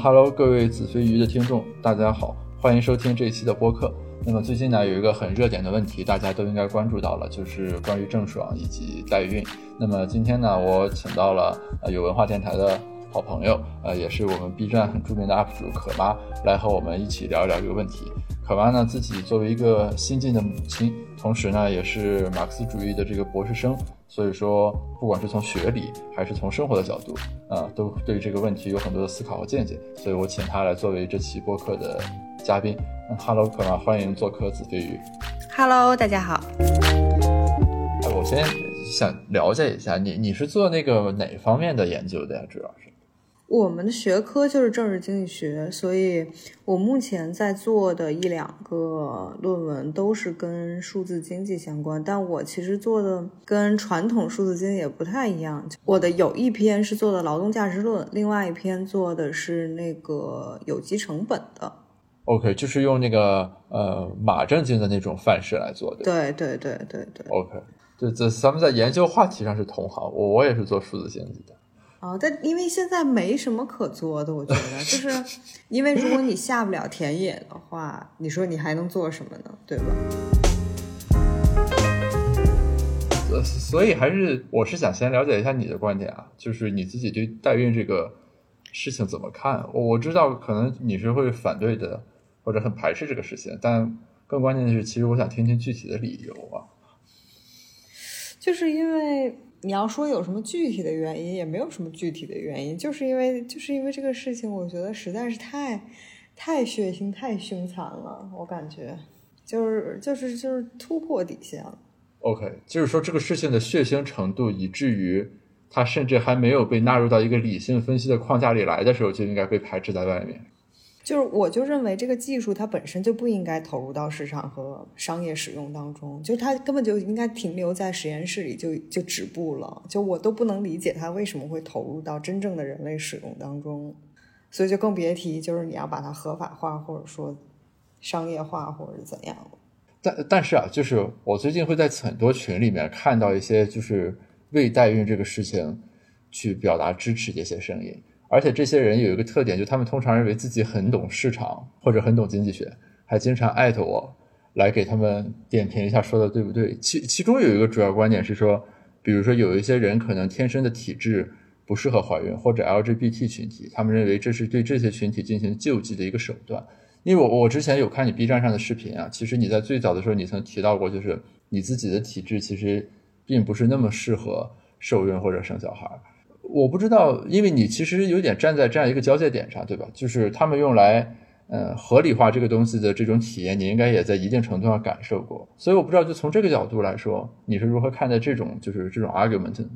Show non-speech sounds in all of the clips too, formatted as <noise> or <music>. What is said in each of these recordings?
Hello，各位子非鱼的听众，大家好，欢迎收听这一期的播客。那么最近呢，有一个很热点的问题，大家都应该关注到了，就是关于郑爽以及代孕。那么今天呢，我请到了呃有文化电台的好朋友，呃，也是我们 B 站很著名的 UP 主可妈，来和我们一起聊一聊这个问题。可妈呢，自己作为一个新晋的母亲，同时呢，也是马克思主义的这个博士生。所以说，不管是从学理还是从生活的角度，啊，都对这个问题有很多的思考和见解。所以我请他来作为这期播客的嘉宾。嗯，Hello，可妈，欢迎做客子非鱼。Hello，大家好。我先想了解一下，你你是做那个哪方面的研究的呀？主要是？我们的学科就是政治经济学，所以我目前在做的一两个论文都是跟数字经济相关。但我其实做的跟传统数字经济也不太一样。我的有一篇是做的劳动价值论，另外一篇做的是那个有机成本的。OK，就是用那个呃马正经的那种范式来做的。对对对对对。OK，对，这咱们在研究话题上是同行。我我也是做数字经济的。哦，但因为现在没什么可做的，我觉得，就是因为如果你下不了田野的话，你说你还能做什么呢？对吧？呃，所以还是我是想先了解一下你的观点啊，就是你自己对代孕这个事情怎么看？我我知道可能你是会反对的，或者很排斥这个事情，但更关键的是，其实我想听听具体的理由啊。就是因为。你要说有什么具体的原因，也没有什么具体的原因，就是因为就是因为这个事情，我觉得实在是太太血腥、太凶残了，我感觉就是就是就是突破底线了。OK，就是说这个事情的血腥程度，以至于它甚至还没有被纳入到一个理性分析的框架里来的时候，就应该被排斥在外面。就是，我就认为这个技术它本身就不应该投入到市场和商业使用当中，就它根本就应该停留在实验室里就就止步了。就我都不能理解它为什么会投入到真正的人类使用当中，所以就更别提就是你要把它合法化或者说商业化或者怎样了。但但是啊，就是我最近会在很多群里面看到一些就是为代孕这个事情去表达支持这些声音。而且这些人有一个特点，就他们通常认为自己很懂市场或者很懂经济学，还经常艾特我来给他们点评一下说的对不对。其其中有一个主要观点是说，比如说有一些人可能天生的体质不适合怀孕，或者 LGBT 群体，他们认为这是对这些群体进行救济的一个手段。因为我我之前有看你 B 站上的视频啊，其实你在最早的时候你曾提到过，就是你自己的体质其实并不是那么适合受孕或者生小孩。我不知道，因为你其实有点站在这样一个交界点上，对吧？就是他们用来，呃，合理化这个东西的这种体验，你应该也在一定程度上感受过。所以我不知道，就从这个角度来说，你是如何看待这种就是这种 argument？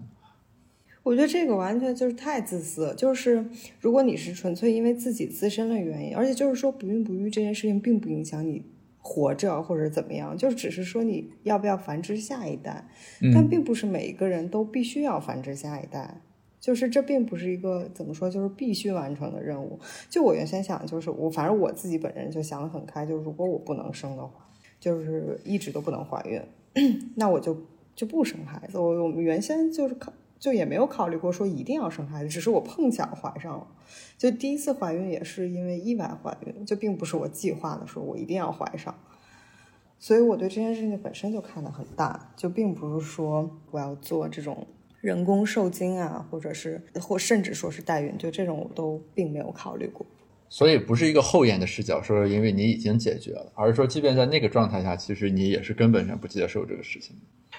我觉得这个完全就是太自私。就是如果你是纯粹因为自己自身的原因，而且就是说不孕不育这件事情并不影响你活着或者怎么样，就只是说你要不要繁殖下一代，但并不是每一个人都必须要繁殖下一代。就是这并不是一个怎么说，就是必须完成的任务。就我原先想，就是我反正我自己本人就想得很开，就是如果我不能生的话，就是一直都不能怀孕，<clears throat> 那我就就不生孩子。我我们原先就是考，就也没有考虑过说一定要生孩子，只是我碰巧怀上了。就第一次怀孕也是因为意外怀孕，就并不是我计划的，说我一定要怀上。所以我对这件事情本身就看得很大，就并不是说我要做这种。人工受精啊，或者是或甚至说是代孕，就这种我都并没有考虑过。所以不是一个后验的视角，说因为你已经解决了，而是说即便在那个状态下，其实你也是根本上不接受这个事情。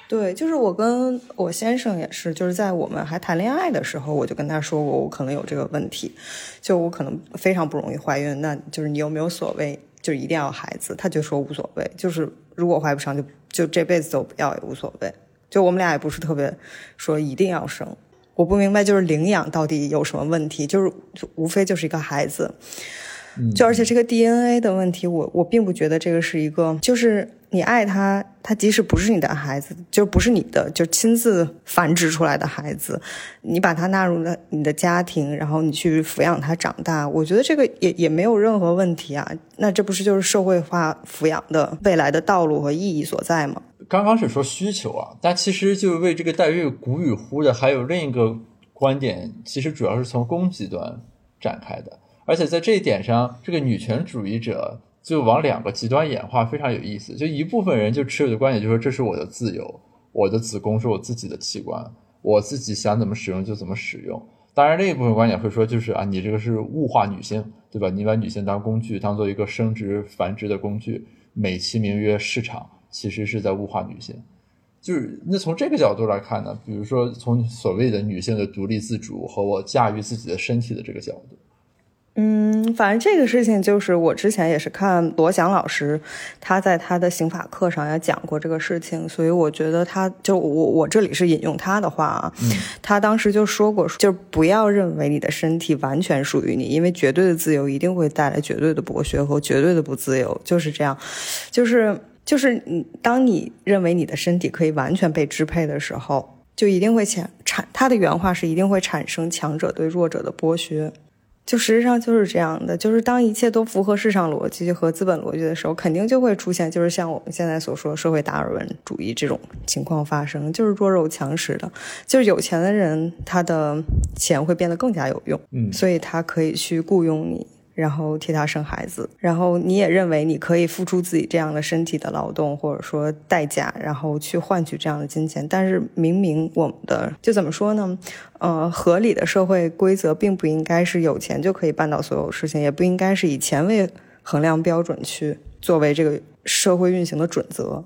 对，就是我跟我先生也是，就是在我们还谈恋爱的时候，我就跟他说过我可能有这个问题，就我可能非常不容易怀孕，那就是你有没有所谓，就一定要孩子？他就说无所谓，就是如果怀不上，就就这辈子都不要也无所谓。就我们俩也不是特别说一定要生，我不明白就是领养到底有什么问题，就是无非就是一个孩子，就而且这个 DNA 的问题，我我并不觉得这个是一个，就是你爱他，他即使不是你的孩子，就不是你的，就亲自繁殖出来的孩子，你把他纳入了你的家庭，然后你去抚养他长大，我觉得这个也也没有任何问题啊。那这不是就是社会化抚养的未来的道路和意义所在吗？刚刚是说需求啊，但其实就为这个代孕鼓与呼的还有另一个观点，其实主要是从供给端展开的。而且在这一点上，这个女权主义者就往两个极端演化，非常有意思。就一部分人就持有的观点，就说这是我的自由，我的子宫是我自己的器官，我自己想怎么使用就怎么使用。当然，另一部分观点会说，就是啊，你这个是物化女性，对吧？你把女性当工具，当做一个生殖繁殖的工具，美其名曰市场，其实是在物化女性。就是那从这个角度来看呢，比如说从所谓的女性的独立自主和我驾驭自己的身体的这个角度。嗯，反正这个事情就是我之前也是看罗翔老师，他在他的刑法课上也讲过这个事情，所以我觉得他就我我这里是引用他的话啊，他当时就说过，就是不要认为你的身体完全属于你，因为绝对的自由一定会带来绝对的剥削和绝对的不自由，就是这样，就是就是你当你认为你的身体可以完全被支配的时候，就一定会产产他的原话是一定会产生强者对弱者的剥削。就实际上就是这样的，就是当一切都符合市场逻辑和资本逻辑的时候，肯定就会出现，就是像我们现在所说社会达尔文主义这种情况发生，就是弱肉强食的，就是有钱的人他的钱会变得更加有用，嗯，所以他可以去雇佣你。然后替他生孩子，然后你也认为你可以付出自己这样的身体的劳动或者说代价，然后去换取这样的金钱。但是明明我们的就怎么说呢？呃，合理的社会规则并不应该是有钱就可以办到所有事情，也不应该是以钱为衡量标准去作为这个社会运行的准则。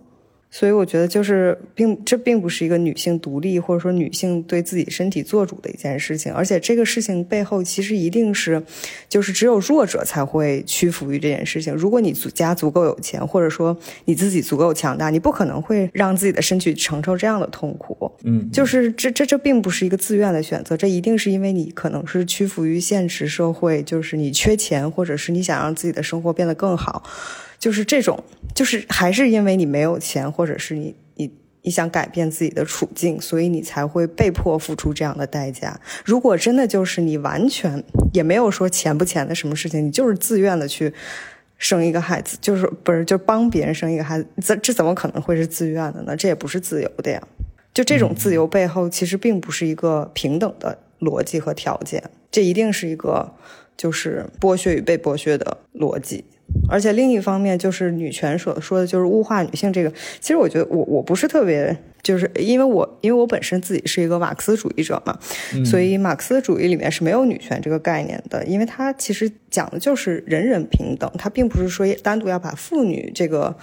所以我觉得，就是并这并不是一个女性独立或者说女性对自己身体做主的一件事情，而且这个事情背后其实一定是，就是只有弱者才会屈服于这件事情。如果你家足够有钱，或者说你自己足够强大，你不可能会让自己的身体承受这样的痛苦。嗯，就是这这这并不是一个自愿的选择，这一定是因为你可能是屈服于现实社会，就是你缺钱，或者是你想让自己的生活变得更好。就是这种，就是还是因为你没有钱，或者是你你你想改变自己的处境，所以你才会被迫付出这样的代价。如果真的就是你完全也没有说钱不钱的什么事情，你就是自愿的去生一个孩子，就是不是就帮别人生一个孩子，这这怎么可能会是自愿的呢？这也不是自由的呀。就这种自由背后，其实并不是一个平等的逻辑和条件，这一定是一个就是剥削与被剥削的逻辑。而且另一方面，就是女权所说的就是物化女性这个，其实我觉得我我不是特别，就是因为我因为我本身自己是一个马克思主义者嘛，所以马克思主义里面是没有女权这个概念的，因为它其实讲的就是人人平等，它并不是说单独要把妇女这个。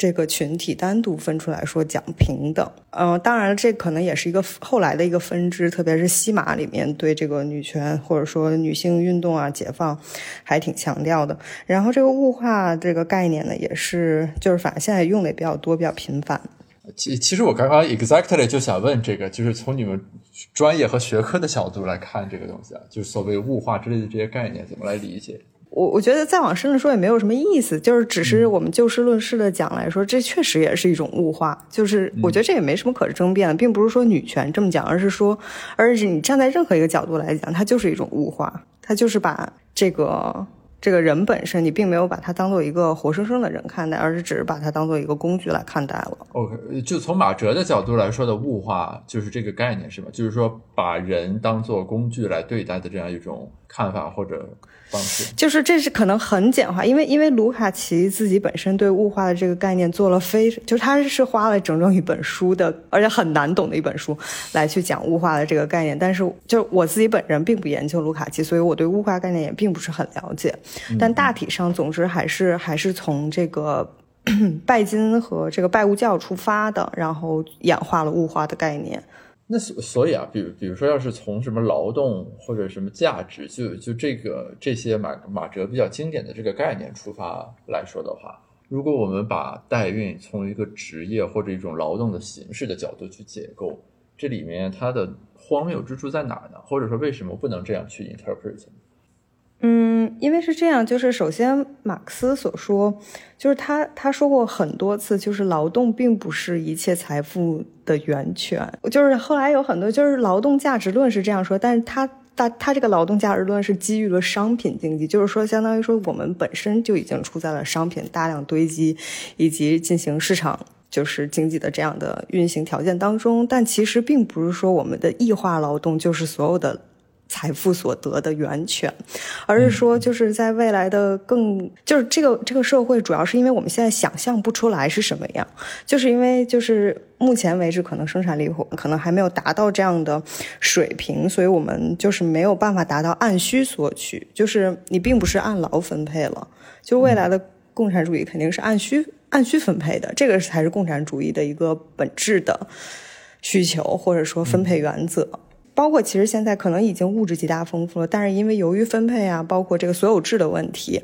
这个群体单独分出来说讲平等，嗯，当然，这可能也是一个后来的一个分支，特别是西马里面对这个女权或者说女性运动啊、解放还挺强调的。然后这个物化这个概念呢，也是就是反正现在用的也比较多、比较频繁。其其实我刚刚 exactly 就想问这个，就是从你们专业和学科的角度来看这个东西啊，就是所谓物化之类的这些概念怎么来理解？我我觉得再往深了说也没有什么意思，就是只是我们就事论事的讲来说，这确实也是一种物化。就是我觉得这也没什么可争辩的，并不是说女权这么讲，而是说，而是你站在任何一个角度来讲，它就是一种物化，它就是把这个这个人本身，你并没有把它当做一个活生生的人看待，而是只是把它当做一个工具来看待了。OK，就从马哲的角度来说的物化，就是这个概念是吧？就是说把人当做工具来对待的这样一种看法或者。方式就是这是可能很简化，因为因为卢卡奇自己本身对物化的这个概念做了非，就是他是花了整整一本书的，而且很难懂的一本书来去讲物化的这个概念。但是就我自己本人并不研究卢卡奇，所以我对物化概念也并不是很了解。但大体上，总之还是还是从这个 <clears throat> 拜金和这个拜物教出发的，然后演化了物化的概念。那所所以啊，比如比如说，要是从什么劳动或者什么价值，就就这个这些马马哲比较经典的这个概念出发来说的话，如果我们把代孕从一个职业或者一种劳动的形式的角度去解构，这里面它的荒谬之处在哪儿呢？或者说为什么不能这样去 interpret？嗯，因为是这样，就是首先马克思所说，就是他他说过很多次，就是劳动并不是一切财富的源泉。就是后来有很多就是劳动价值论是这样说，但是他他他这个劳动价值论是基于了商品经济，就是说相当于说我们本身就已经处在了商品大量堆积以及进行市场就是经济的这样的运行条件当中，但其实并不是说我们的异化劳动就是所有的。财富所得的源泉，而是说，就是在未来的更，就是这个这个社会，主要是因为我们现在想象不出来是什么样，就是因为就是目前为止，可能生产力可能还没有达到这样的水平，所以我们就是没有办法达到按需索取，就是你并不是按劳分配了，就未来的共产主义肯定是按需按需分配的，这个才是共产主义的一个本质的需求或者说分配原则。包括其实现在可能已经物质极大丰富了，但是因为由于分配啊，包括这个所有制的问题，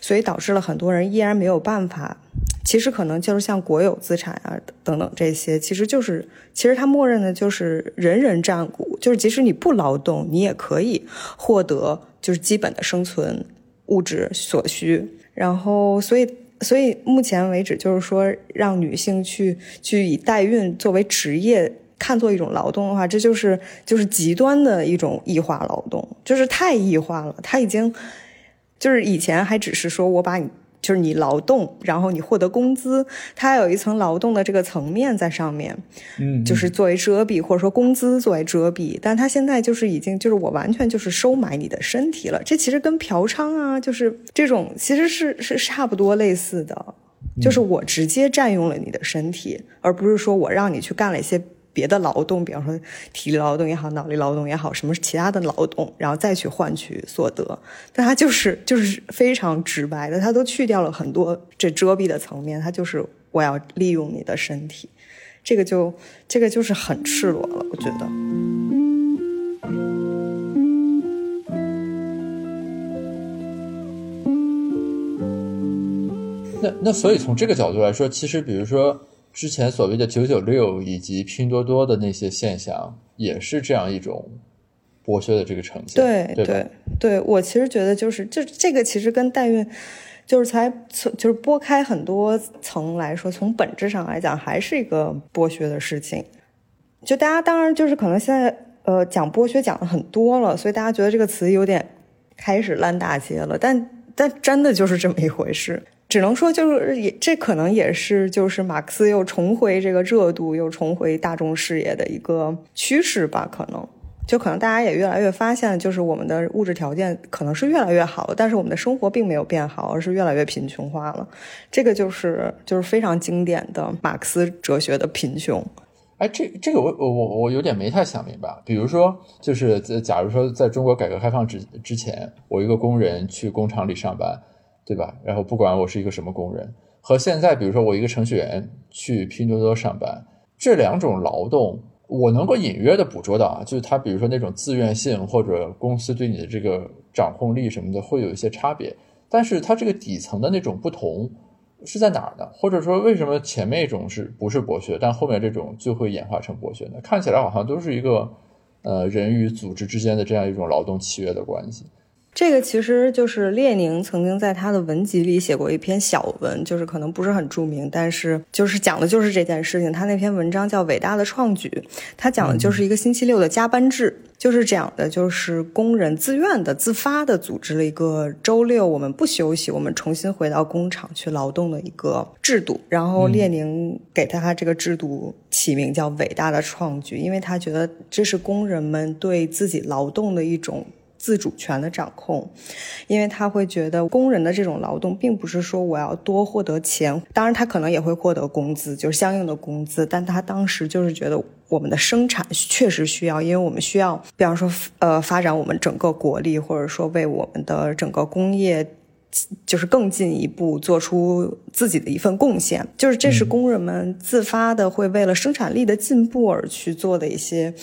所以导致了很多人依然没有办法。其实可能就是像国有资产啊等等这些，其实就是其实它默认的就是人人占股，就是即使你不劳动，你也可以获得就是基本的生存物质所需。然后所以所以目前为止就是说让女性去去以代孕作为职业。看作一种劳动的话，这就是就是极端的一种异化劳动，就是太异化了。他已经就是以前还只是说我把你就是你劳动，然后你获得工资，它还有一层劳动的这个层面在上面，嗯，就是作为遮蔽或者说工资作为遮蔽。但他现在就是已经就是我完全就是收买你的身体了。这其实跟嫖娼啊，就是这种其实是是差不多类似的，就是我直接占用了你的身体，而不是说我让你去干了一些。别的劳动，比方说体力劳动也好，脑力劳动也好，什么其他的劳动，然后再去换取所得，但他就是 <laughs> 就是非常直白的，他都去掉了很多这遮蔽的层面，他就是我要利用你的身体，这个就这个就是很赤裸了，我觉得。那那所以从这个角度来说，其实比如说。之前所谓的九九六以及拼多多的那些现象，也是这样一种剥削的这个呈现。对对对，我其实觉得就是就这个其实跟代孕就是才从就是拨开很多层来说，从本质上来讲还是一个剥削的事情。就大家当然就是可能现在呃讲剥削讲的很多了，所以大家觉得这个词有点开始烂大街了，但但真的就是这么一回事。只能说，就是也这可能也是就是马克思又重回这个热度，又重回大众视野的一个趋势吧。可能就可能大家也越来越发现，就是我们的物质条件可能是越来越好了，但是我们的生活并没有变好，而是越来越贫穷化了。这个就是就是非常经典的马克思哲学的贫穷。哎，这这个我我我我有点没太想明白。比如说，就是假如说在中国改革开放之之前，我一个工人去工厂里上班。对吧？然后不管我是一个什么工人，和现在比如说我一个程序员去拼多多上班，这两种劳动，我能够隐约的捕捉到啊，就是他比如说那种自愿性或者公司对你的这个掌控力什么的会有一些差别，但是它这个底层的那种不同是在哪儿呢？或者说为什么前面一种是不是剥削，但后面这种就会演化成剥削呢？看起来好像都是一个呃人与组织之间的这样一种劳动契约的关系。这个其实就是列宁曾经在他的文集里写过一篇小文，就是可能不是很著名，但是就是讲的就是这件事情。他那篇文章叫《伟大的创举》，他讲的就是一个星期六的加班制，就是讲的就是工人自愿的、自发的组织了一个周六我们不休息，我们重新回到工厂去劳动的一个制度。然后列宁给他这个制度起名叫“伟大的创举”，因为他觉得这是工人们对自己劳动的一种。自主权的掌控，因为他会觉得工人的这种劳动并不是说我要多获得钱，当然他可能也会获得工资，就是相应的工资，但他当时就是觉得我们的生产确实需要，因为我们需要，比方说呃发展我们整个国力，或者说为我们的整个工业就是更进一步做出自己的一份贡献，就是这是工人们自发的会为了生产力的进步而去做的一些。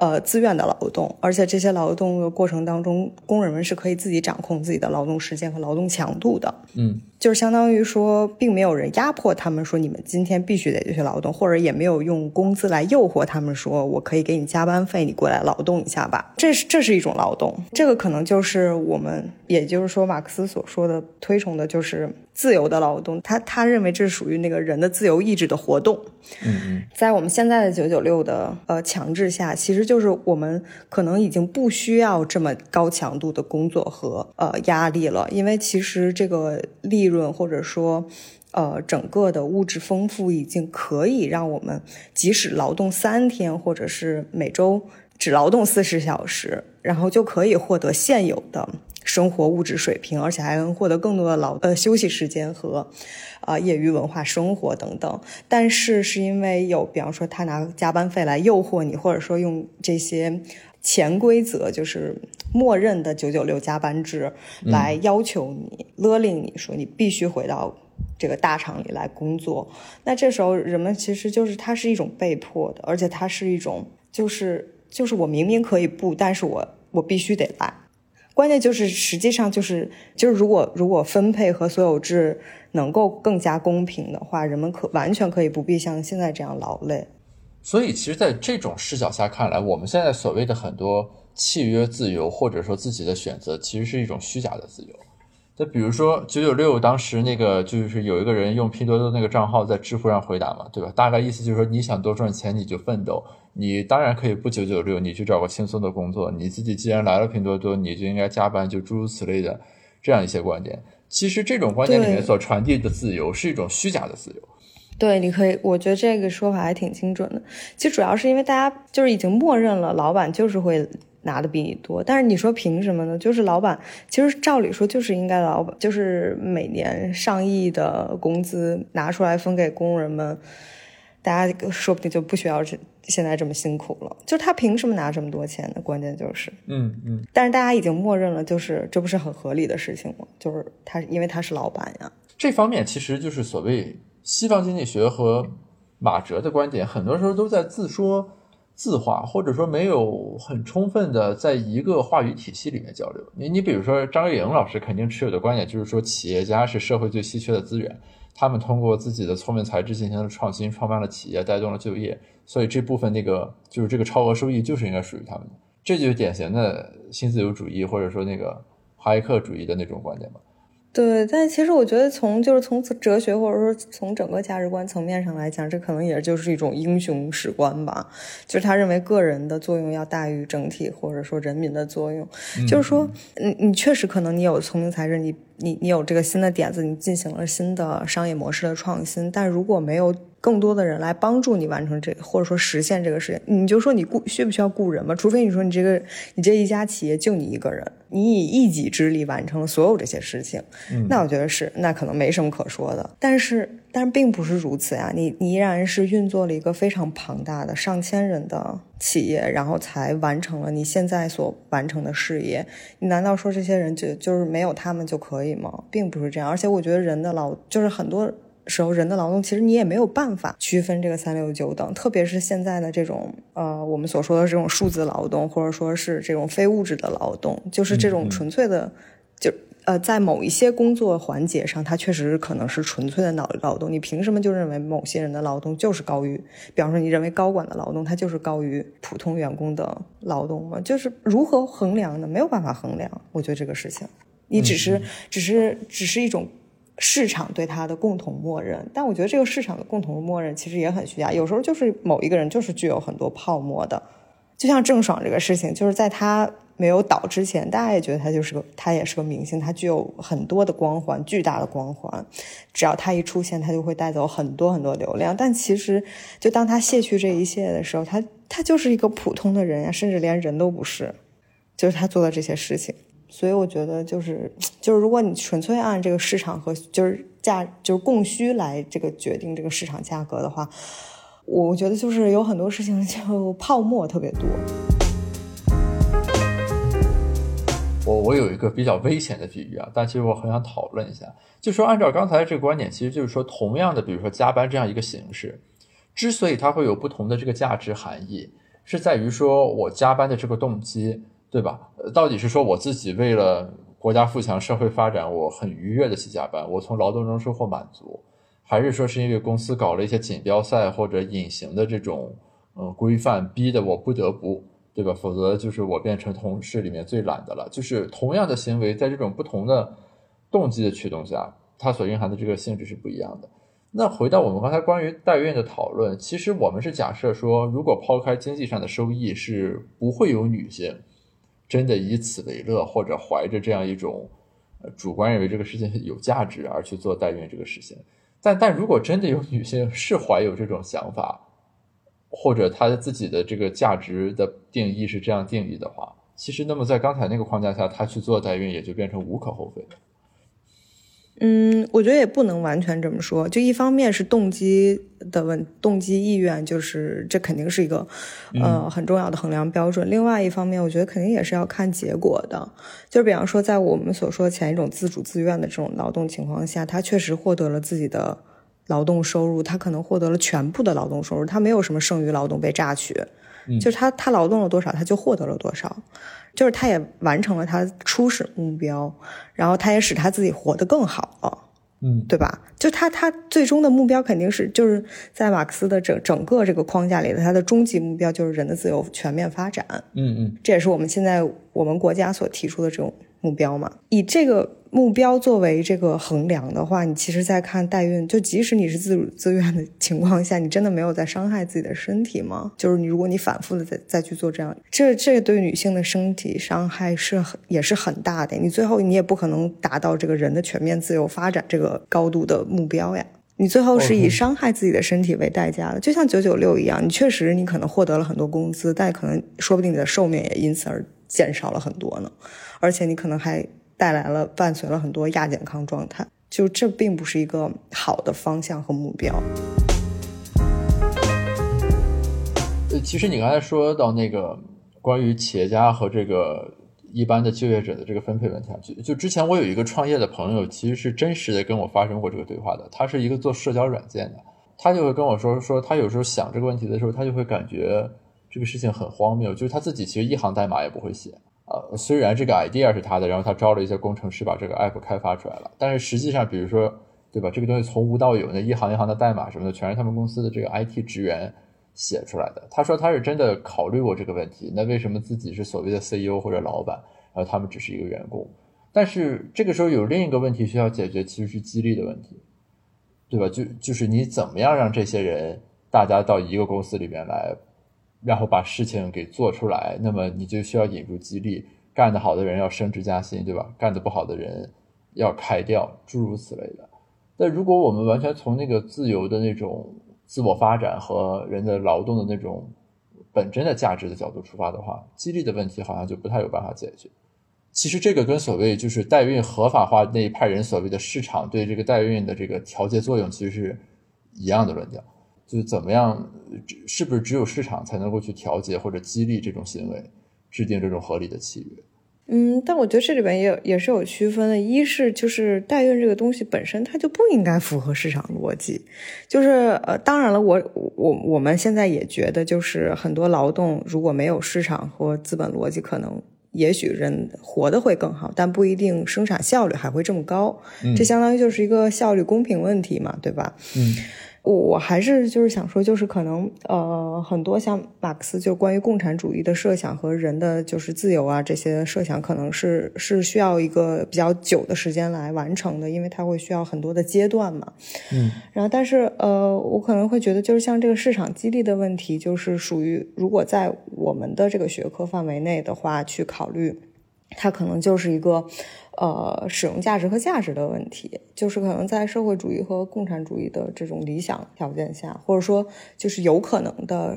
呃，自愿的劳动，而且这些劳动的过程当中，工人们是可以自己掌控自己的劳动时间和劳动强度的。嗯，就是相当于说，并没有人压迫他们说你们今天必须得去劳动，或者也没有用工资来诱惑他们说我可以给你加班费，你过来劳动一下吧。这是这是一种劳动，这个可能就是我们，也就是说马克思所说的推崇的就是自由的劳动。他他认为这是属于那个人的自由意志的活动。嗯嗯，在我们现在的九九六的呃强制下，其实就是我们可能已经不需要这么高强度的工作和呃压力了，因为其实这个利润或者说呃整个的物质丰富已经可以让我们即使劳动三天，或者是每周只劳动四十小时，然后就可以获得现有的生活物质水平，而且还能获得更多的劳呃休息时间和。啊，业余文化生活等等，但是是因为有，比方说他拿加班费来诱惑你，或者说用这些潜规则，就是默认的九九六加班制来要求你、勒令你说你必须回到这个大厂里来工作。那这时候人们其实就是它是一种被迫的，而且它是一种就是就是我明明可以不，但是我我必须得来。关键就是实际上就是就是如果如果分配和所有制。能够更加公平的话，人们可完全可以不必像现在这样劳累。所以，其实，在这种视角下看来，我们现在所谓的很多契约自由，或者说自己的选择，其实是一种虚假的自由。就比如说九九六，当时那个就是有一个人用拼多多那个账号在知乎上回答嘛，对吧？大概意思就是说，你想多赚钱，你就奋斗。你当然可以不九九六，你去找个轻松的工作。你自己既然来了拼多多，你就应该加班，就诸如此类的这样一些观点。其实这种观点里面所传递的自由是一种虚假的自由。对，你可以，我觉得这个说法还挺精准的。其实主要是因为大家就是已经默认了，老板就是会拿的比你多。但是你说凭什么呢？就是老板，其实照理说就是应该老板，就是每年上亿的工资拿出来分给工人们。大家说不定就不需要这现在这么辛苦了，就他凭什么拿这么多钱呢？关键就是，嗯嗯。但是大家已经默认了，就是这不是很合理的事情吗？就是他因为他是老板呀。这方面其实就是所谓西方经济学和马哲的观点，很多时候都在自说自话，或者说没有很充分的在一个话语体系里面交流。你你比如说张月莹老师肯定持有的观点就是说，企业家是社会最稀缺的资源。他们通过自己的聪明才智进行了创新，创办了企业，带动了就业，所以这部分那个就是这个超额收益就是应该属于他们的，这就是典型的新自由主义或者说那个哈耶克主义的那种观点嘛。对，但其实我觉得从就是从哲学或者说从整个价值观层面上来讲，这可能也就是一种英雄史观吧，就是他认为个人的作用要大于整体或者说人民的作用，就是说，你你确实可能你有聪明才智，你。你你有这个新的点子，你进行了新的商业模式的创新，但如果没有更多的人来帮助你完成这个，或者说实现这个事情，你就说你雇需不需要雇人吧？除非你说你这个你这一家企业就你一个人，你以一己之力完成了所有这些事情，那我觉得是那可能没什么可说的。但是但是并不是如此呀，你你依然是运作了一个非常庞大的上千人的。企业，然后才完成了你现在所完成的事业。你难道说这些人就就是没有他们就可以吗？并不是这样。而且我觉得人的劳，就是很多时候人的劳动，其实你也没有办法区分这个三六九等。特别是现在的这种呃，我们所说的这种数字劳动，或者说是这种非物质的劳动，就是这种纯粹的就。呃，在某一些工作环节上，它确实可能是纯粹的脑劳动。你凭什么就认为某些人的劳动就是高于？比方说，你认为高管的劳动它就是高于普通员工的劳动吗？就是如何衡量呢？没有办法衡量。我觉得这个事情，你只是只是只是一种市场对它的共同默认。但我觉得这个市场的共同默认其实也很虚假。有时候就是某一个人就是具有很多泡沫的，就像郑爽这个事情，就是在他。没有倒之前，大家也觉得他就是个，他也是个明星，他具有很多的光环，巨大的光环。只要他一出现，他就会带走很多很多流量。但其实，就当他卸去这一切的时候，他他就是一个普通的人呀，甚至连人都不是。就是他做的这些事情，所以我觉得就是就是，如果你纯粹按这个市场和就是价就是供需来这个决定这个市场价格的话，我觉得就是有很多事情就泡沫特别多。我我有一个比较危险的比喻啊，但其实我很想讨论一下，就说按照刚才这个观点，其实就是说，同样的，比如说加班这样一个形式，之所以它会有不同的这个价值含义，是在于说我加班的这个动机，对吧？到底是说我自己为了国家富强、社会发展，我很愉悦的去加班，我从劳动中收获满足，还是说是因为公司搞了一些锦标赛或者隐形的这种嗯规范，逼得我不得不，对吧？否则就是我变成同事里面最懒的了。就是同样的行为，在这种不同的动机的驱动下，它所蕴含的这个性质是不一样的。那回到我们刚才关于代孕的讨论，其实我们是假设说，如果抛开经济上的收益，是不会有女性。真的以此为乐，或者怀着这样一种主观认为这个事情有价值而去做代孕这个事情，但但如果真的有女性是怀有这种想法，或者她自己的这个价值的定义是这样定义的话，其实那么在刚才那个框架下，她去做代孕也就变成无可厚非的。嗯，我觉得也不能完全这么说。就一方面是动机的问，动机意愿，就是这肯定是一个呃很重要的衡量标准。另外一方面，我觉得肯定也是要看结果的。就比方说，在我们所说前一种自主自愿的这种劳动情况下，他确实获得了自己的劳动收入，他可能获得了全部的劳动收入，他没有什么剩余劳动被榨取。就是他他劳动了多少，他就获得了多少。就是他也完成了他初始目标，然后他也使他自己活得更好了，嗯，对吧？就他他最终的目标肯定是就是在马克思的整整个这个框架里的他的终极目标就是人的自由全面发展，嗯嗯，这也是我们现在我们国家所提出的这种目标嘛。以这个。目标作为这个衡量的话，你其实在看代孕，就即使你是自主自愿的情况下，你真的没有在伤害自己的身体吗？就是你，如果你反复的再再去做这样，这这对女性的身体伤害是很也是很大的。你最后你也不可能达到这个人的全面自由发展这个高度的目标呀。你最后是以伤害自己的身体为代价的，就像九九六一样，你确实你可能获得了很多工资，但可能说不定你的寿命也因此而减少了很多呢，而且你可能还。带来了伴随了很多亚健康状态，就这并不是一个好的方向和目标。呃，其实你刚才说到那个关于企业家和这个一般的就业者的这个分配问题，就就之前我有一个创业的朋友，其实是真实的跟我发生过这个对话的。他是一个做社交软件的，他就会跟我说说，他有时候想这个问题的时候，他就会感觉这个事情很荒谬，就是他自己其实一行代码也不会写。呃，虽然这个 idea 是他的，然后他招了一些工程师把这个 app 开发出来了，但是实际上，比如说，对吧？这个东西从无到有，那一行一行的代码什么的，全是他们公司的这个 IT 职员写出来的。他说他是真的考虑过这个问题，那为什么自己是所谓的 CEO 或者老板，然后他们只是一个员工？但是这个时候有另一个问题需要解决，其实是激励的问题，对吧？就就是你怎么样让这些人大家到一个公司里面来？然后把事情给做出来，那么你就需要引入激励，干得好的人要升职加薪，对吧？干得不好的人要开掉，诸如此类的。那如果我们完全从那个自由的那种自我发展和人的劳动的那种本真的价值的角度出发的话，激励的问题好像就不太有办法解决。其实这个跟所谓就是代孕合法化那一派人所谓的市场对这个代孕的这个调节作用，其实是一样的论调。就是怎么样，是不是只有市场才能够去调节或者激励这种行为，制定这种合理的契约？嗯，但我觉得这里边也也是有区分的。一是就是代孕这个东西本身它就不应该符合市场逻辑。就是呃，当然了，我我我们现在也觉得，就是很多劳动如果没有市场和资本逻辑，可能也许人活得会更好，但不一定生产效率还会这么高。这相当于就是一个效率公平问题嘛，对吧？嗯。我还是就是想说，就是可能呃，很多像马克思就关于共产主义的设想和人的就是自由啊这些设想，可能是是需要一个比较久的时间来完成的，因为它会需要很多的阶段嘛。嗯，然后但是呃，我可能会觉得，就是像这个市场激励的问题，就是属于如果在我们的这个学科范围内的话去考虑，它可能就是一个。呃，使用价值和价值的问题，就是可能在社会主义和共产主义的这种理想条件下，或者说就是有可能的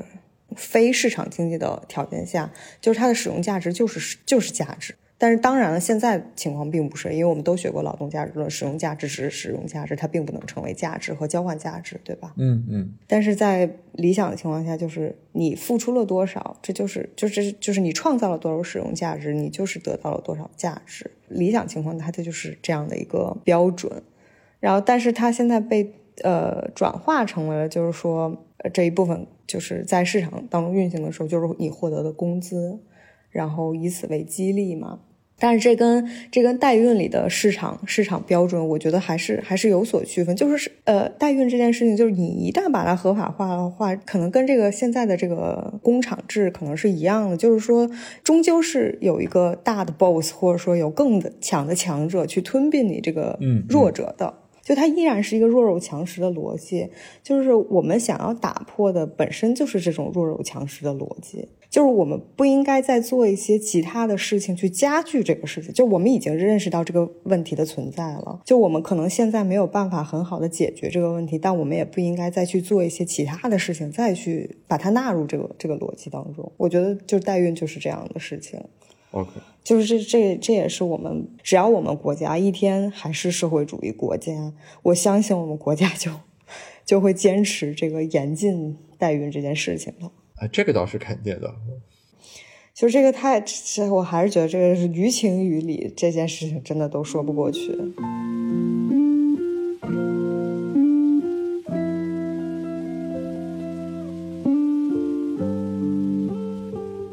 非市场经济的条件下，就是它的使用价值就是就是价值。但是当然了，现在情况并不是，因为我们都学过劳动价值论，使用价值只是使用价值，它并不能成为价值和交换价值，对吧？嗯嗯。但是在理想的情况下，就是你付出了多少，这就是就是就是你创造了多少使用价值，你就是得到了多少价值。理想情况，它它就是这样的一个标准。然后，但是它现在被呃转化成为了，就是说这一部分就是在市场当中运行的时候，就是你获得的工资，然后以此为激励嘛。但是这跟这跟代孕里的市场市场标准，我觉得还是还是有所区分。就是呃，代孕这件事情，就是你一旦把它合法化的话，可能跟这个现在的这个工厂制可能是一样的。就是说，终究是有一个大的 boss，或者说有更强的强者去吞并你这个弱者的。就它依然是一个弱肉强食的逻辑，就是我们想要打破的本身就是这种弱肉强食的逻辑，就是我们不应该再做一些其他的事情去加剧这个事情。就我们已经认识到这个问题的存在了，就我们可能现在没有办法很好的解决这个问题，但我们也不应该再去做一些其他的事情，再去把它纳入这个这个逻辑当中。我觉得就代孕就是这样的事情。OK。就是这这这也是我们，只要我们国家一天还是社会主义国家，我相信我们国家就就会坚持这个严禁代孕这件事情了。啊，这个倒是肯定的。就这个太，我还是觉得这个是于情于理，这件事情真的都说不过去。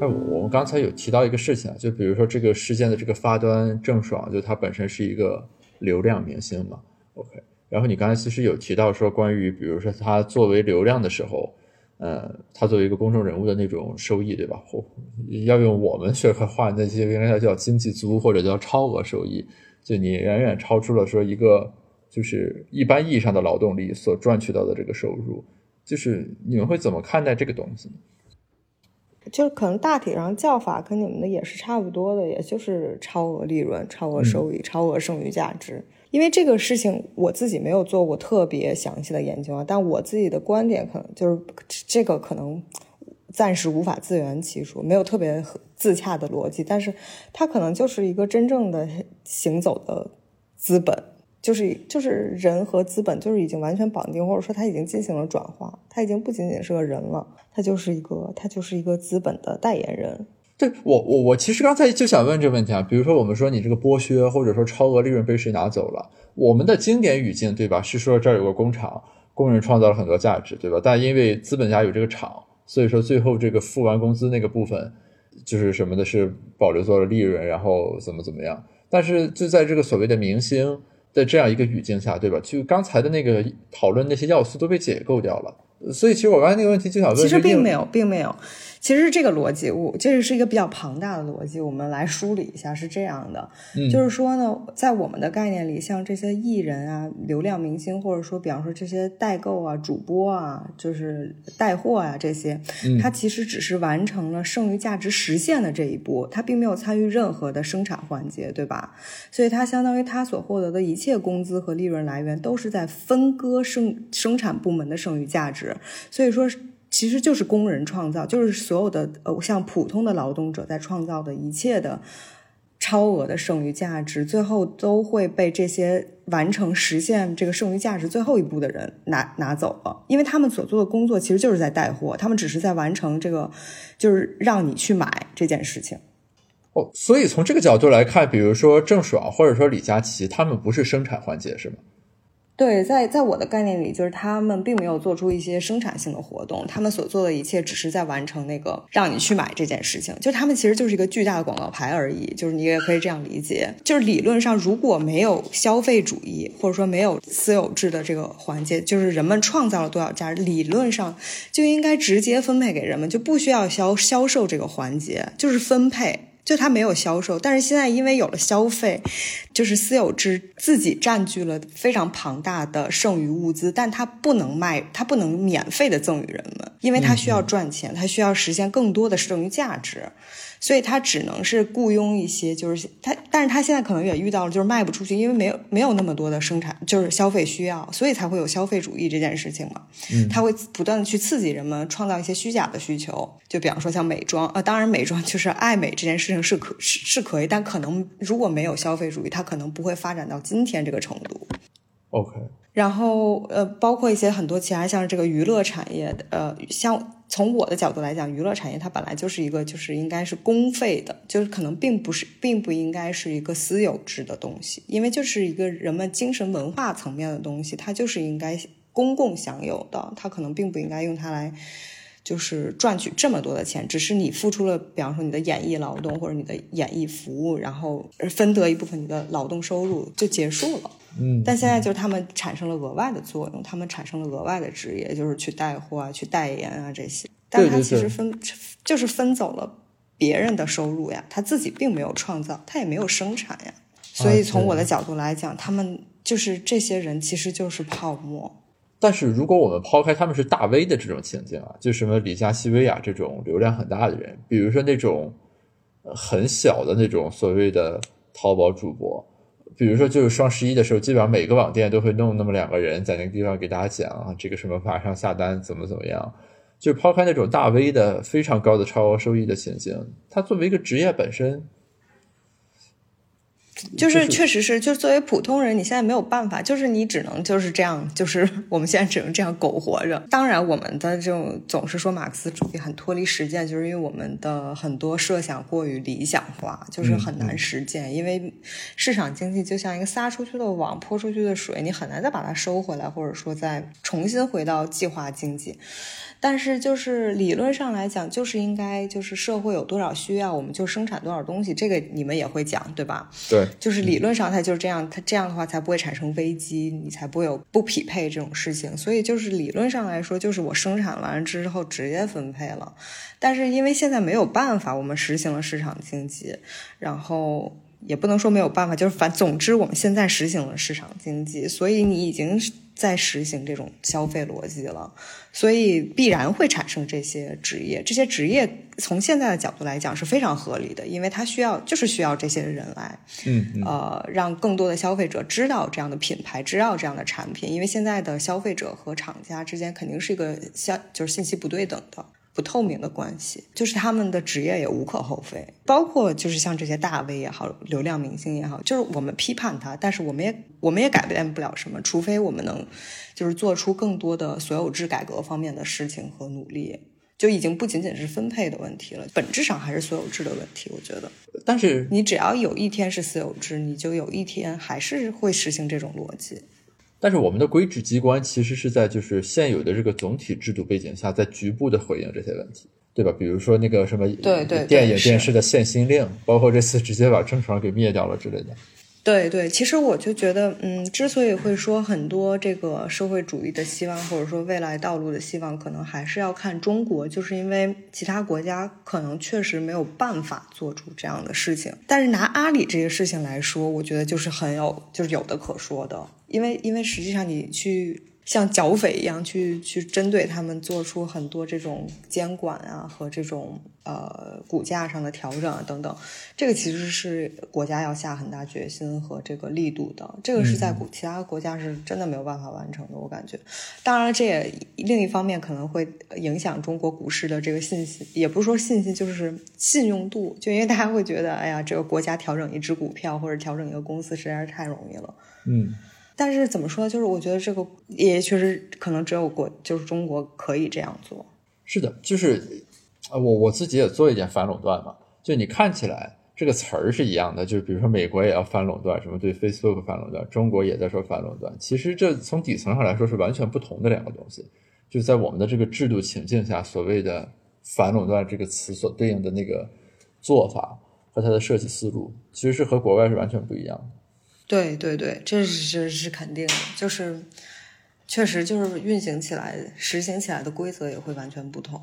哎我们刚才有提到一个事情啊，就比如说这个事件的这个发端郑爽，就她本身是一个流量明星嘛，OK。然后你刚才其实有提到说，关于比如说她作为流量的时候，呃，他作为一个公众人物的那种收益，对吧？或要用我们学科话，那些应该叫经济租或者叫超额收益，就你远远超出了说一个就是一般意义上的劳动力所赚取到的这个收入，就是你们会怎么看待这个东西？就可能大体上叫法跟你们的也是差不多的，也就是超额利润、超额收益、超额剩余价值。因为这个事情我自己没有做过特别详细的研究啊，但我自己的观点可能就是这个可能暂时无法自圆其说，没有特别自洽的逻辑，但是它可能就是一个真正的行走的资本。就是就是人和资本就是已经完全绑定，或者说他已经进行了转化，他已经不仅仅是个人了，他就是一个他就是一个资本的代言人。对我我我其实刚才就想问这个问题啊，比如说我们说你这个剥削或者说超额利润被谁拿走了，我们的经典语境对吧？是说这儿有个工厂，工人创造了很多价值，对吧？但因为资本家有这个厂，所以说最后这个付完工资那个部分就是什么的是保留做了利润，然后怎么怎么样？但是就在这个所谓的明星。的这样一个语境下，对吧？就刚才的那个讨论那些要素都被解构掉了，所以其实我刚才那个问题就想问，其实并没有，并没有。其实这个逻辑，我这是一个比较庞大的逻辑，我们来梳理一下，是这样的，就是说呢，在我们的概念里，像这些艺人啊、流量明星，或者说比方说这些代购啊、主播啊，就是带货啊这些，他其实只是完成了剩余价值实现的这一步，他并没有参与任何的生产环节，对吧？所以他相当于他所获得的一切工资和利润来源都是在分割生生产部门的剩余价值，所以说。其实就是工人创造，就是所有的呃，像普通的劳动者在创造的一切的超额的剩余价值，最后都会被这些完成实现这个剩余价值最后一步的人拿拿走了，因为他们所做的工作其实就是在带货，他们只是在完成这个，就是让你去买这件事情。哦，所以从这个角度来看，比如说郑爽或者说李佳琦，他们不是生产环节，是吗？对，在在我的概念里，就是他们并没有做出一些生产性的活动，他们所做的一切只是在完成那个让你去买这件事情。就他们其实就是一个巨大的广告牌而已，就是你也可以这样理解。就是理论上，如果没有消费主义或者说没有私有制的这个环节，就是人们创造了多少价值，理论上就应该直接分配给人们，就不需要销销售这个环节，就是分配。就它没有销售，但是现在因为有了消费，就是私有制自己占据了非常庞大的剩余物资，但它不能卖，它不能免费的赠与人们，因为它需要赚钱，它需要实现更多的剩余价值。所以他只能是雇佣一些，就是他，但是他现在可能也遇到了，就是卖不出去，因为没有没有那么多的生产，就是消费需要，所以才会有消费主义这件事情嘛。嗯，他会不断的去刺激人们创造一些虚假的需求，就比方说像美妆，呃，当然美妆就是爱美这件事情是可是是可以，但可能如果没有消费主义，它可能不会发展到今天这个程度。OK，然后呃，包括一些很多其他像这个娱乐产业，呃，像。从我的角度来讲，娱乐产业它本来就是一个，就是应该是公费的，就是可能并不是，并不应该是一个私有制的东西，因为就是一个人们精神文化层面的东西，它就是应该公共享有的，它可能并不应该用它来就是赚取这么多的钱，只是你付出了，比方说你的演艺劳动或者你的演艺服务，然后分得一部分你的劳动收入就结束了。嗯，但现在就是他们产生了额外的作用，他们产生了额外的职业，就是去带货啊、去代言啊这些。但他其实分就是分走了别人的收入呀，他自己并没有创造，他也没有生产呀。所以从我的角度来讲，他们就是这些人其实就是泡沫。但是如果我们抛开他们是大 V 的这种情境啊，就什么李佳琦、薇娅这种流量很大的人，比如说那种很小的那种所谓的淘宝主播，比如说就是双十一的时候，基本上每个网店都会弄那么两个人在那个地方给大家讲这个什么马上下单怎么怎么样。就抛开那种大 V 的非常高的超额收益的情形，他作为一个职业本身。就是确实是，就是作为普通人，你现在没有办法，就是你只能就是这样，就是 <laughs> 我们现在只能这样苟活着。当然，我们的这种总是说马克思主义很脱离实践，就是因为我们的很多设想过于理想化，就是很难实践。因为市场经济就像一个撒出去的网，泼出去的水，你很难再把它收回来，或者说再重新回到计划经济。但是，就是理论上来讲，就是应该就是社会有多少需要，我们就生产多少东西。这个你们也会讲，对吧？对，就是理论上它就是这样，它这样的话才不会产生危机，你才不会有不匹配这种事情。所以，就是理论上来说，就是我生产完了之后直接分配了。但是因为现在没有办法，我们实行了市场经济，然后。也不能说没有办法，就是反总之我们现在实行了市场经济，所以你已经在实行这种消费逻辑了，所以必然会产生这些职业。这些职业从现在的角度来讲是非常合理的，因为它需要就是需要这些人来，嗯呃，让更多的消费者知道这样的品牌，知道这样的产品，因为现在的消费者和厂家之间肯定是一个相就是信息不对等的。不透明的关系，就是他们的职业也无可厚非，包括就是像这些大 V 也好，流量明星也好，就是我们批判他，但是我们也我们也改变不了什么，除非我们能就是做出更多的所有制改革方面的事情和努力，就已经不仅仅是分配的问题了，本质上还是所有制的问题。我觉得，但是你只要有一天是私有制，你就有一天还是会实行这种逻辑。但是我们的规制机关其实是在就是现有的这个总体制度背景下，在局部的回应这些问题，对吧？比如说那个什么对对电影电视的限薪令，包括这次直接把郑爽给灭掉了之类的。对对，其实我就觉得，嗯，之所以会说很多这个社会主义的希望，或者说未来道路的希望，可能还是要看中国，就是因为其他国家可能确实没有办法做出这样的事情。但是拿阿里这个事情来说，我觉得就是很有，就是有的可说的，因为因为实际上你去。像剿匪一样去去针对他们，做出很多这种监管啊和这种呃股价上的调整啊等等，这个其实是国家要下很大决心和这个力度的。这个是在其他国家是真的没有办法完成的，我感觉。当然，这也另一方面可能会影响中国股市的这个信心，也不是说信心，就是信用度。就因为大家会觉得，哎呀，这个国家调整一只股票或者调整一个公司实在是太容易了。嗯。但是怎么说呢？就是我觉得这个也确实可能只有国，就是中国可以这样做。是的，就是啊我我自己也做一点反垄断嘛。就你看起来这个词儿是一样的，就是比如说美国也要反垄断，什么对 Facebook 反垄断，中国也在说反垄断。其实这从底层上来说是完全不同的两个东西。就在我们的这个制度情境下，所谓的反垄断这个词所对应的那个做法和它的设计思路，其实是和国外是完全不一样的。对对对，这是这是肯定的，就是确实就是运行起来、实行起来的规则也会完全不同。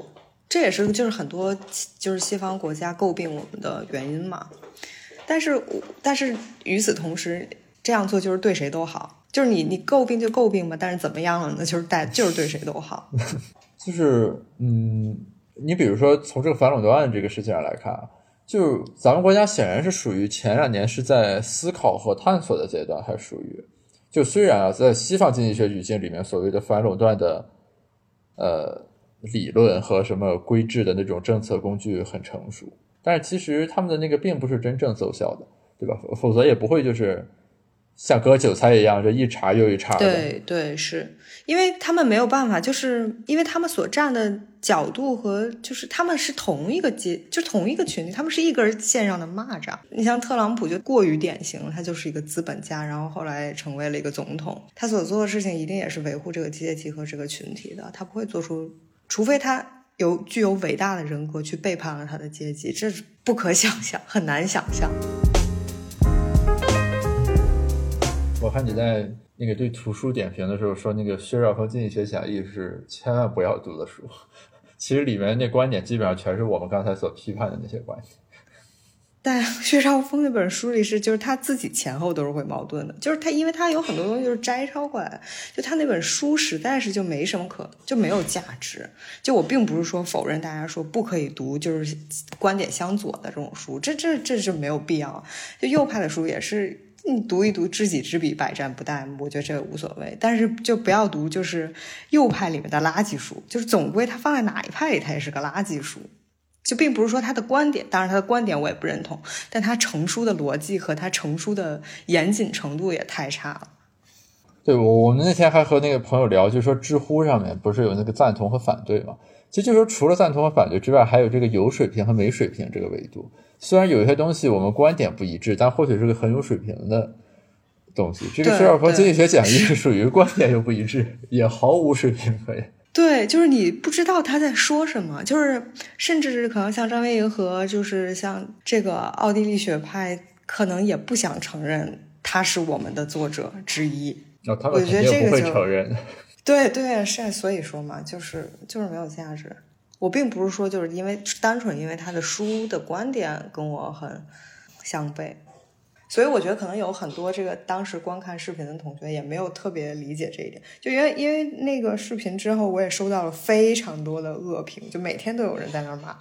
这也是就是很多就是西方国家诟病我们的原因嘛。但是但是与此同时，这样做就是对谁都好。就是你你诟病就诟病吧，但是怎么样了呢？就是带就是对谁都好。<laughs> 就是嗯，你比如说从这个反垄断这个事情上来看。就咱们国家显然是属于前两年是在思考和探索的阶段，还属于就虽然啊，在西方经济学语境里面，所谓的反垄断的呃理论和什么规制的那种政策工具很成熟，但是其实他们的那个并不是真正奏效的，对吧？否则也不会就是。像割韭菜一样，这一茬又一茬。对对，是因为他们没有办法，就是因为他们所站的角度和就是他们是同一个阶，就同一个群体，他们是一根线上的蚂蚱。你像特朗普就过于典型了，他就是一个资本家，然后后来成为了一个总统，他所做的事情一定也是维护这个阶级和这个群体的，他不会做出，除非他有具有伟大的人格去背叛了他的阶级，这是不可想象，很难想象。我看你在那个对图书点评的时候说，那个薛兆丰经济学讲义是千万不要读的书。其实里面那观点基本上全是我们刚才所批判的那些观点。但薛兆丰那本书里是，就是他自己前后都是会矛盾的，就是他，因为他有很多东西是摘抄过来，就他那本书实在是就没什么可就没有价值。就我并不是说否认大家说不可以读，就是观点相左的这种书，这这这是没有必要。就右派的书也是，你读一读，知己知彼，百战不殆，我觉得这个无所谓。但是就不要读就是右派里面的垃圾书，就是总归它放在哪一派里，它也是个垃圾书。就并不是说他的观点，当然他的观点我也不认同，但他成书的逻辑和他成书的严谨程度也太差了。对，我我们那天还和那个朋友聊，就说知乎上面不是有那个赞同和反对嘛？其实就说除了赞同和反对之外，还有这个有水平和没水平这个维度。虽然有一些东西我们观点不一致，但或许是个很有水平的东西。这个薛兆丰经济学讲义是属于观点又不一致，<laughs> 也毫无水平可言。对，就是你不知道他在说什么，就是甚至是可能像张维迎和就是像这个奥地利学派，可能也不想承认他是我们的作者之一。那他们肯定不会承认。对对，是所以说嘛，就是就是没有价值。我并不是说就是因为单纯因为他的书的观点跟我很相悖。所以我觉得可能有很多这个当时观看视频的同学也没有特别理解这一点，就因为因为那个视频之后，我也收到了非常多的恶评，就每天都有人在那儿骂，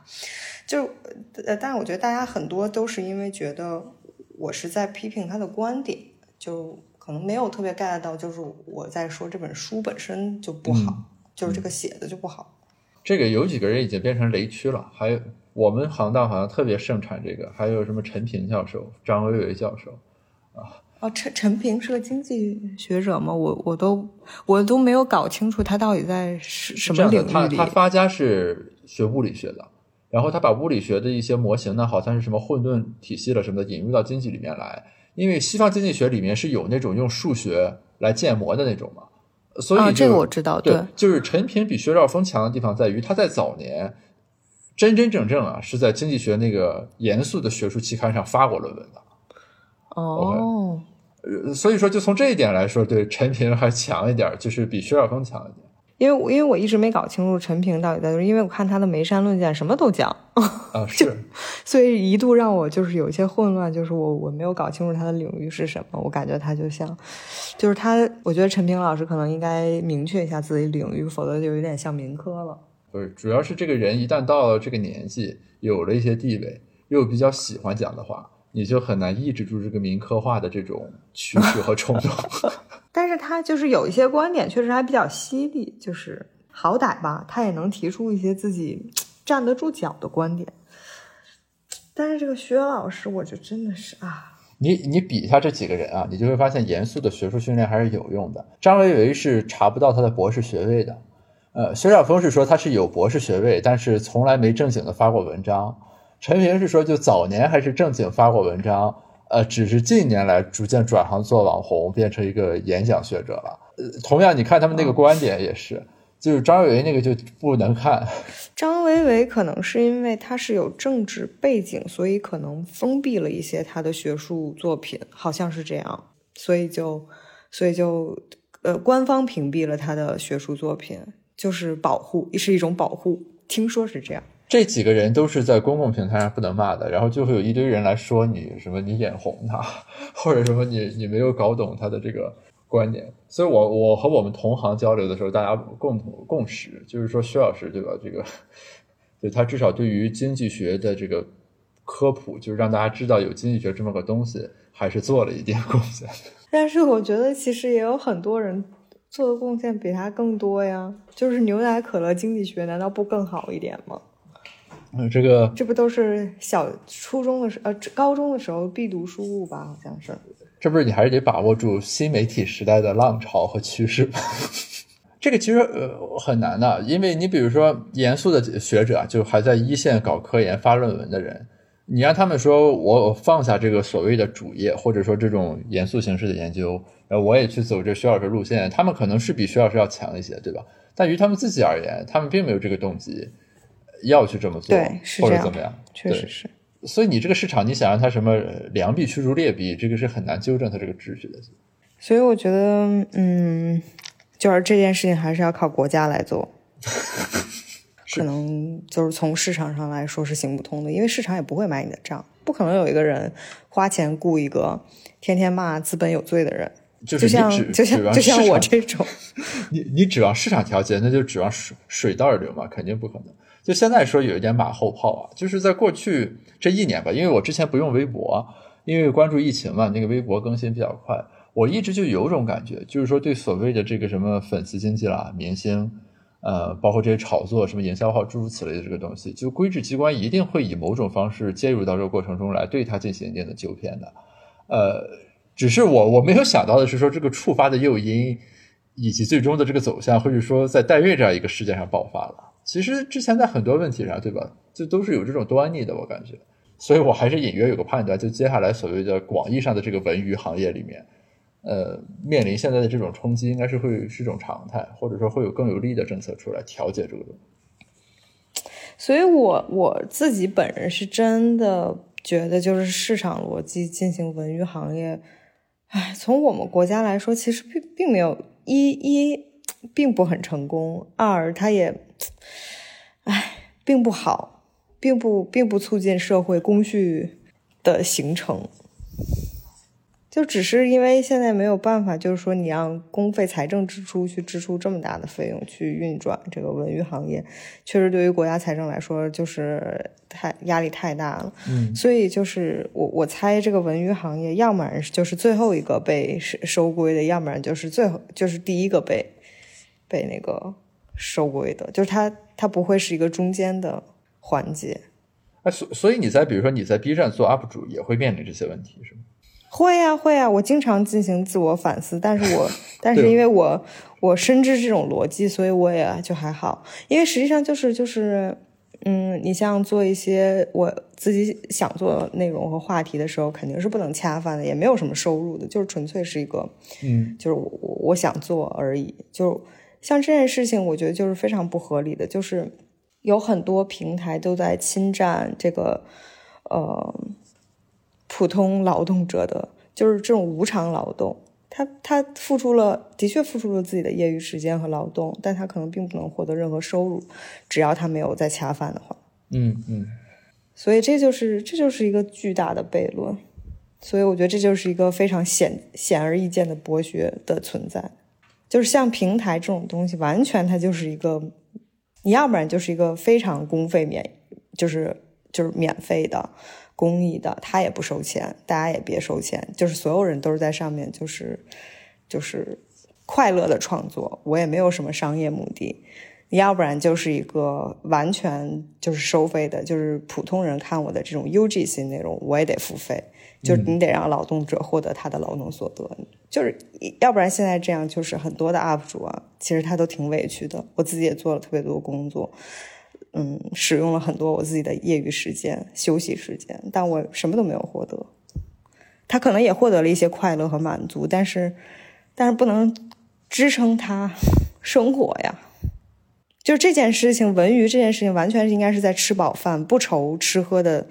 就呃，但是我觉得大家很多都是因为觉得我是在批评他的观点，就可能没有特别 get 到，就是我在说这本书本身就不好，就是这个写的就不好。这个有几个人已经变成雷区了，还有。我们行当好像特别盛产这个，还有什么陈平教授、张维为教授，啊，哦，陈陈平是个经济学者吗？我我都我都没有搞清楚他到底在什么领域里。他他发家是学物理学的，然后他把物理学的一些模型呢，好像是什么混沌体系了什么的，引入到经济里面来。因为西方经济学里面是有那种用数学来建模的那种嘛，所以这个我知道。对，就是陈平比薛兆丰强的地方在于他在早年。真真正正啊，是在经济学那个严肃的学术期刊上发过论文的。哦，呃，所以说就从这一点来说，对陈平还强一点，就是比薛兆丰强一点。因为因为我一直没搞清楚陈平到底在，因为我看他的眉山论剑什么都讲啊，<laughs> 是，所以一度让我就是有一些混乱，就是我我没有搞清楚他的领域是什么，我感觉他就像，就是他，我觉得陈平老师可能应该明确一下自己领域，否则就有点像民科了。不是，主要是这个人一旦到了这个年纪，有了一些地位，又比较喜欢讲的话，你就很难抑制住这个民科化的这种趋势和冲动。<laughs> 但是他就是有一些观点，确实还比较犀利，就是好歹吧，他也能提出一些自己站得住脚的观点。但是这个薛老师，我就真的是啊，你你比一下这几个人啊，你就会发现严肃的学术训练还是有用的。张维为是查不到他的博士学位的。呃，薛兆丰是说他是有博士学位，但是从来没正经的发过文章。陈平是说，就早年还是正经发过文章，呃，只是近年来逐渐转行做网红，变成一个演讲学者了。呃，同样，你看他们那个观点也是，就是张维为那个就不能看。<laughs> 张维为可能是因为他是有政治背景，所以可能封闭了一些他的学术作品，好像是这样，所以就，所以就，呃，官方屏蔽了他的学术作品。就是保护，是一种保护。听说是这样。这几个人都是在公共平台上不能骂的，然后就会有一堆人来说你什么你眼红他，<laughs> 或者什么你你没有搞懂他的这个观点。所以，我我和我们同行交流的时候，大家共同共识就是说，薛老师对吧？这个，<laughs> 对他至少对于经济学的这个科普，就是让大家知道有经济学这么个东西，还是做了一点贡献。<laughs> 但是，我觉得其实也有很多人。做的贡献比他更多呀，就是牛奶可乐经济学，难道不更好一点吗？嗯，这个这不都是小初中的时呃高中的时候必读书物吧？好像是。这不是你还是得把握住新媒体时代的浪潮和趋势吗？<laughs> 这个其实呃很难的，因为你比如说严肃的学者，就还在一线搞科研发论文的人，你让他们说我放下这个所谓的主业，或者说这种严肃形式的研究。然后我也去走这徐老师路线，他们可能是比徐老师要强一些，对吧？但于他们自己而言，他们并没有这个动机要去这么做，对，是或者怎么样，确实是。所以你这个市场，你想让它什么呃良币驱逐劣币，这个是很难纠正它这个秩序的。所以我觉得，嗯，就是这件事情还是要靠国家来做。<laughs> 可能就是从市场上来说是行不通的，因为市场也不会买你的账，不可能有一个人花钱雇一个天天骂资本有罪的人，就是像就像就像我这种，<laughs> 你你指望市场调节，那就指望水水到流嘛，肯定不可能。就现在说有一点马后炮啊，就是在过去这一年吧，因为我之前不用微博，因为关注疫情嘛，那个微博更新比较快，我一直就有种感觉，就是说对所谓的这个什么粉丝经济啦、明星，呃，包括这些炒作、什么营销号诸如此类的这个东西，就规制机关一定会以某种方式介入到这个过程中来，对它进行一定的纠偏的。呃，只是我我没有想到的是说这个触发的诱因，以及最终的这个走向，或者说在代孕这样一个事件上爆发了。其实之前在很多问题上，对吧，就都是有这种端倪的，我感觉。所以我还是隐约有个判断，就接下来所谓的广义上的这个文娱行业里面，呃，面临现在的这种冲击，应该是会是一种常态，或者说会有更有力的政策出来调节这个东西。所以我我自己本人是真的觉得，就是市场逻辑进行文娱行业，哎，从我们国家来说，其实并并没有一一并不很成功，二它也，哎，并不好，并不并不促进社会工序的形成。就只是因为现在没有办法，就是说你让公费财政支出去支出这么大的费用去运转这个文娱行业，确实对于国家财政来说就是太压力太大了。嗯，所以就是我我猜这个文娱行业，要么然就是最后一个被收收归的，要不然就是最后就是第一个被被那个收归的，就是它它不会是一个中间的环节。哎，所所以你在比如说你在 B 站做 UP 主，也会面临这些问题，是吗？会呀、会呀、我经常进行自我反思，但是我 <laughs> 但是因为我我深知这种逻辑，所以我也就还好。因为实际上就是就是，嗯，你像做一些我自己想做的内容和话题的时候，肯定是不能恰饭的，也没有什么收入的，就是纯粹是一个，嗯，就是我我我想做而已。就像这件事情，我觉得就是非常不合理的，就是有很多平台都在侵占这个，呃。普通劳动者的，就是这种无偿劳动，他他付出了，的确付出了自己的业余时间和劳动，但他可能并不能获得任何收入，只要他没有在恰饭的话。嗯嗯，所以这就是这就是一个巨大的悖论，所以我觉得这就是一个非常显显而易见的剥削的存在，就是像平台这种东西，完全它就是一个，你要不然就是一个非常公费免，就是就是免费的。公益的，他也不收钱，大家也别收钱，就是所有人都是在上面，就是就是快乐的创作，我也没有什么商业目的。你要不然就是一个完全就是收费的，就是普通人看我的这种 UGC 内容，我也得付费，就是你得让劳动者获得他的劳动所得，就是要不然现在这样，就是很多的 UP 主啊，其实他都挺委屈的，我自己也做了特别多工作。嗯，使用了很多我自己的业余时间、休息时间，但我什么都没有获得。他可能也获得了一些快乐和满足，但是，但是不能支撑他生活呀。就这件事情，文娱这件事情，完全应该是在吃饱饭、不愁吃喝的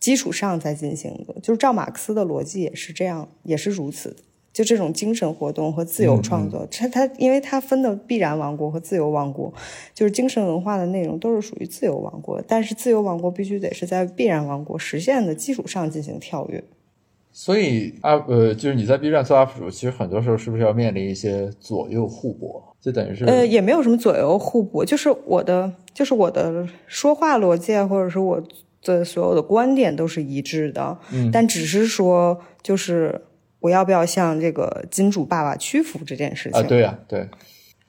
基础上再进行的。就是照马克思的逻辑也是这样，也是如此的。就这种精神活动和自由创作，它它因为它分的必然王国和自由王国，就是精神文化的内容都是属于自由王国，但是自由王国必须得是在必然王国实现的基础上进行跳跃。所以啊呃，就是你在 B 站做 UP 主，其实很多时候是不是要面临一些左右互搏？就等于是呃，也没有什么左右互搏，就是我的就是我的说话逻辑啊，或者是我的所有的观点都是一致的，嗯但只是说就是。我要不要向这个金主爸爸屈服这件事情啊，对呀、对，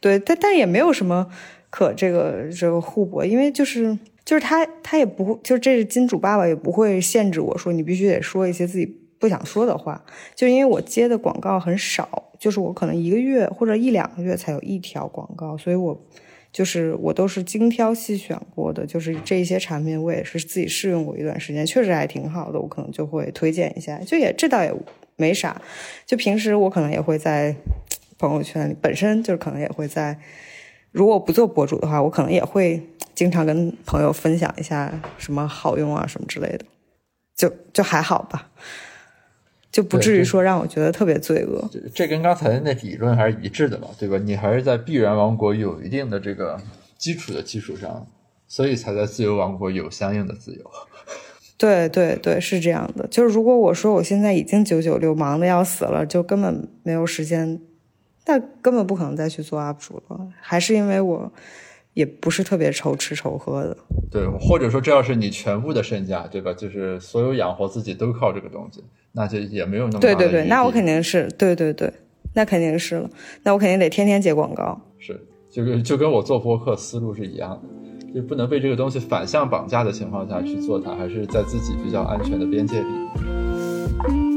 对，但但也没有什么可这个这个互搏，因为就是就是他他也不会，就这是金主爸爸也不会限制我说你必须得说一些自己不想说的话，就因为我接的广告很少，就是我可能一个月或者一两个月才有一条广告，所以我就是我都是精挑细选过的，就是这些产品我也是自己试用过一段时间，确实还挺好的，我可能就会推荐一下，就也这倒也没啥，就平时我可能也会在朋友圈里，本身就是可能也会在，如果不做博主的话，我可能也会经常跟朋友分享一下什么好用啊什么之类的，就就还好吧，就不至于说让我觉得特别罪恶。这这跟刚才那理论还是一致的嘛，对吧？你还是在必然王国有一定的这个基础的基础上，所以才在自由王国有相应的自由。<laughs> 对对对，是这样的。就是如果我说我现在已经九九六，忙的要死了，就根本没有时间，那根本不可能再去做 UP 主了。还是因为我也不是特别愁吃愁喝的。对，或者说这要是你全部的身价，对吧？就是所有养活自己都靠这个东西，那就也没有那么对对对，那我肯定是对对对，那肯定是了。那我肯定得天天接广告。是，就跟就跟我做播客思路是一样的。就不能被这个东西反向绑架的情况下去做它，还是在自己比较安全的边界里。